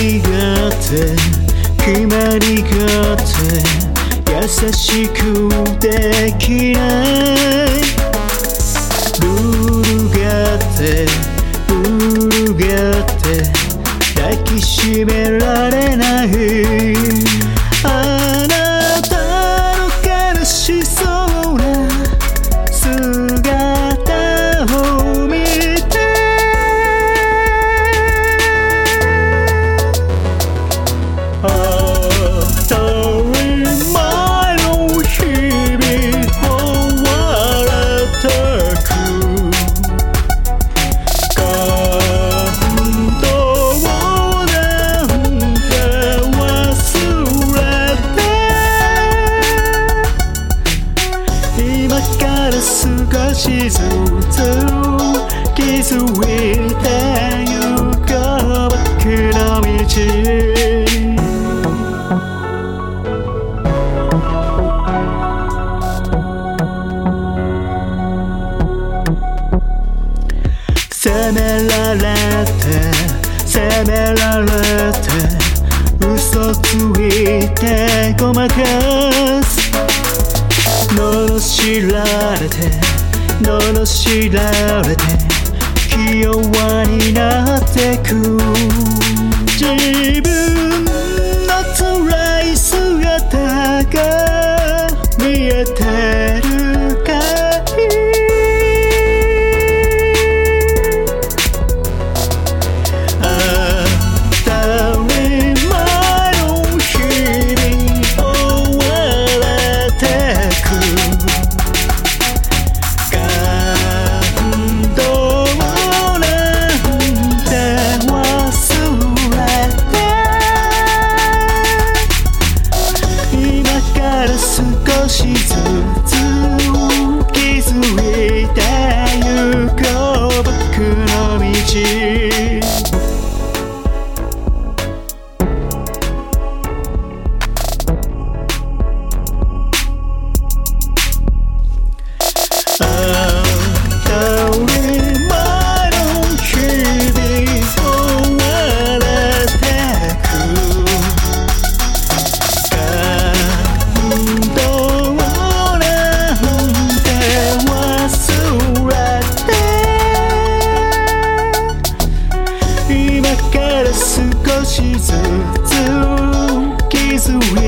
決まりがて決まりがて優しくできない。ルールがってルールがって抱きしめられない。少しずつ気づいてゆこう僕の道。責められて責められて嘘ついてごまかす。罵られて罵られて気弱になってく。から少しずつ気づ she's a two keys away.